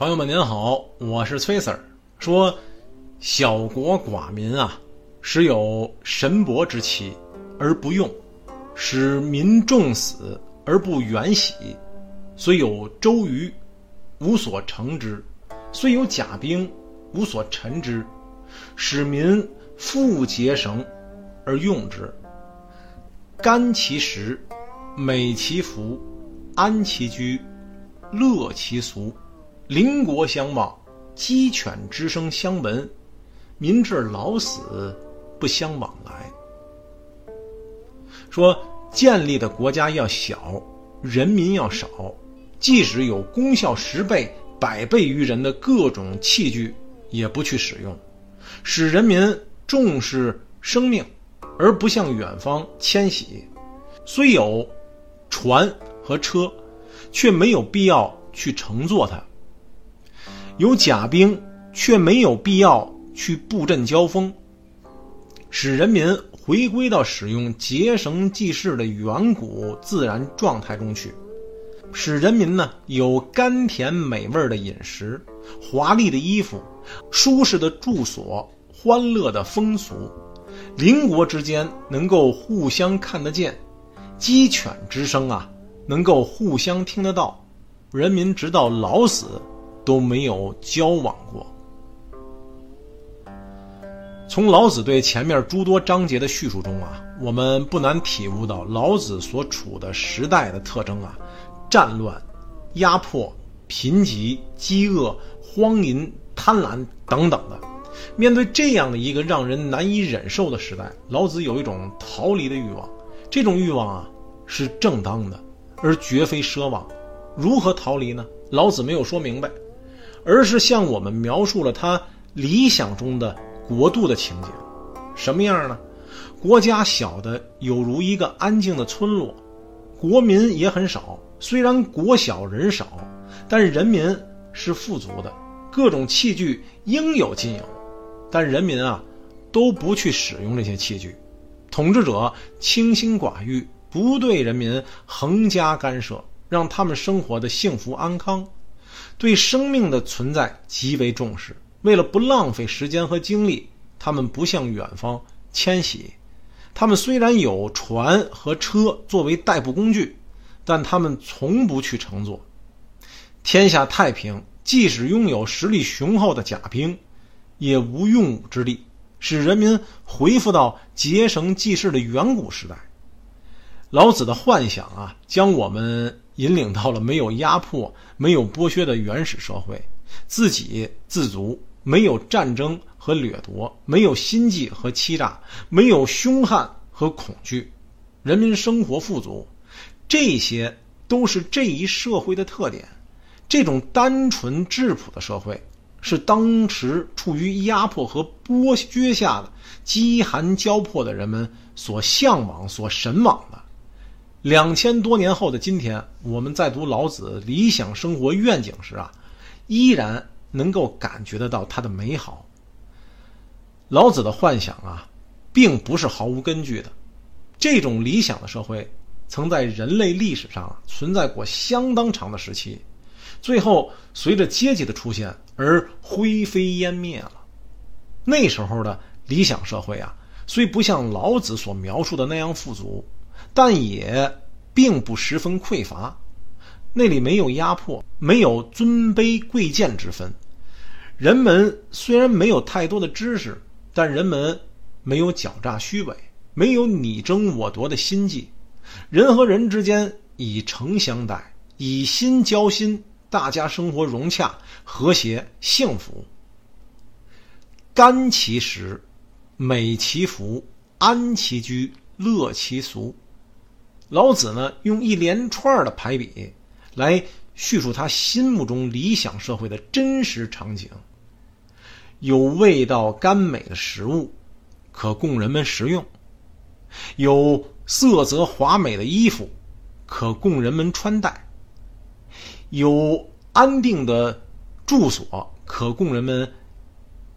朋友们您好，我是崔 Sir。说，小国寡民啊，时有神伯之气，而不用；使民众死而不远徙。虽有周瑜，无所成之；虽有甲兵，无所陈之。使民富结绳而用之，甘其食，美其服，安其居，乐其俗。邻国相望，鸡犬之声相闻，民至老死不相往来。说建立的国家要小，人民要少，即使有功效十倍、百倍于人的各种器具，也不去使用，使人民重视生命，而不向远方迁徙。虽有船和车，却没有必要去乘坐它。有甲兵，却没有必要去布阵交锋，使人民回归到使用结绳记事的远古自然状态中去，使人民呢有甘甜美味的饮食、华丽的衣服、舒适的住所、欢乐的风俗，邻国之间能够互相看得见，鸡犬之声啊能够互相听得到，人民直到老死。都没有交往过。从老子对前面诸多章节的叙述中啊，我们不难体悟到老子所处的时代的特征啊：战乱、压迫、贫瘠、饥饿、荒淫、贪婪等等的。面对这样的一个让人难以忍受的时代，老子有一种逃离的欲望。这种欲望啊，是正当的，而绝非奢望。如何逃离呢？老子没有说明白。而是向我们描述了他理想中的国度的情景，什么样呢？国家小的有如一个安静的村落，国民也很少。虽然国小人少，但人民是富足的，各种器具应有尽有。但人民啊，都不去使用这些器具，统治者清心寡欲，不对人民横加干涉，让他们生活的幸福安康。对生命的存在极为重视，为了不浪费时间和精力，他们不向远方迁徙。他们虽然有船和车作为代步工具，但他们从不去乘坐。天下太平，即使拥有实力雄厚的甲兵，也无用武之地，使人民恢复到结绳记事的远古时代。老子的幻想啊，将我们。引领到了没有压迫、没有剥削的原始社会，自给自足，没有战争和掠夺，没有心计和欺诈，没有凶悍和恐惧，人民生活富足，这些都是这一社会的特点。这种单纯质朴的社会，是当时处于压迫和剥削下的饥寒交迫的人们所向往、所神往的。两千多年后的今天，我们在读老子理想生活愿景时啊，依然能够感觉得到它的美好。老子的幻想啊，并不是毫无根据的。这种理想的社会，曾在人类历史上存在过相当长的时期，最后随着阶级的出现而灰飞烟灭了。那时候的理想社会啊，虽不像老子所描述的那样富足。但也并不十分匮乏，那里没有压迫，没有尊卑贵贱之分。人们虽然没有太多的知识，但人们没有狡诈虚伪，没有你争我夺的心计。人和人之间以诚相待，以心交心，大家生活融洽、和谐、幸福。甘其食，美其服，安其居，乐其俗。老子呢，用一连串的排比，来叙述他心目中理想社会的真实场景。有味道甘美的食物，可供人们食用；有色泽华美的衣服，可供人们穿戴；有安定的住所，可供人们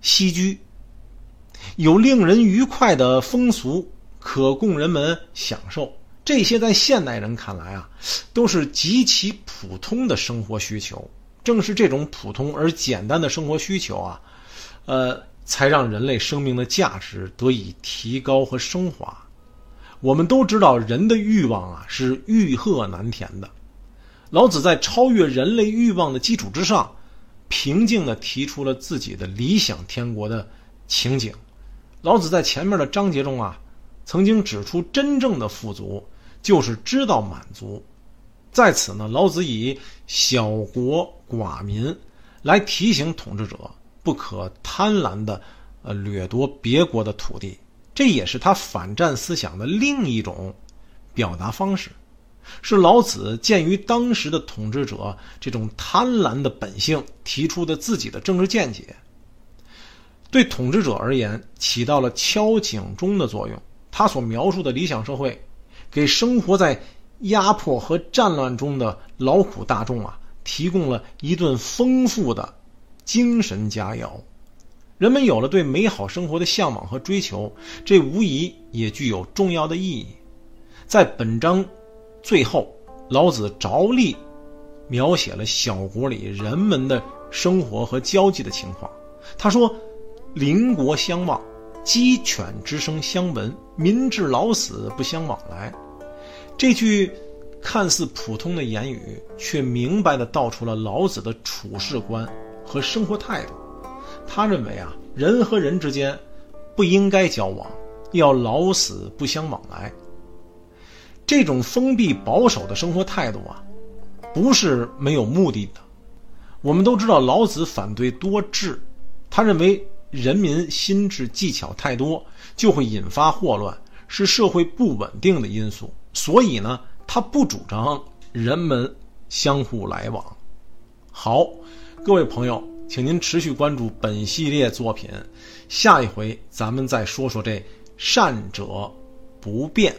栖居；有令人愉快的风俗，可供人们享受。这些在现代人看来啊，都是极其普通的生活需求，正是这种普通而简单的生活需求啊，呃，才让人类生命的价值得以提高和升华。我们都知道，人的欲望啊是欲壑难填的。老子在超越人类欲望的基础之上，平静地提出了自己的理想天国的情景。老子在前面的章节中啊，曾经指出，真正的富足就是知道满足。在此呢，老子以小国寡民来提醒统治者不可贪婪地呃掠夺别国的土地。这也是他反战思想的另一种表达方式，是老子鉴于当时的统治者这种贪婪的本性提出的自己的政治见解。对统治者而言，起到了敲警钟的作用。他所描述的理想社会，给生活在压迫和战乱中的劳苦大众啊，提供了一顿丰富的精神佳肴。人们有了对美好生活的向往和追求，这无疑也具有重要的意义。在本章最后，老子着力描写了小国里人们的生活和交际的情况。他说：“邻国相望，鸡犬之声相闻，民至老死不相往来。”这句看似普通的言语，却明白地道出了老子的处世观和生活态度。他认为啊，人和人之间不应该交往，要老死不相往来。这种封闭保守的生活态度啊，不是没有目的的。我们都知道，老子反对多智，他认为人民心智技巧太多，就会引发祸乱，是社会不稳定的因素。所以呢，他不主张人们相互来往。好，各位朋友。请您持续关注本系列作品，下一回咱们再说说这善者不变。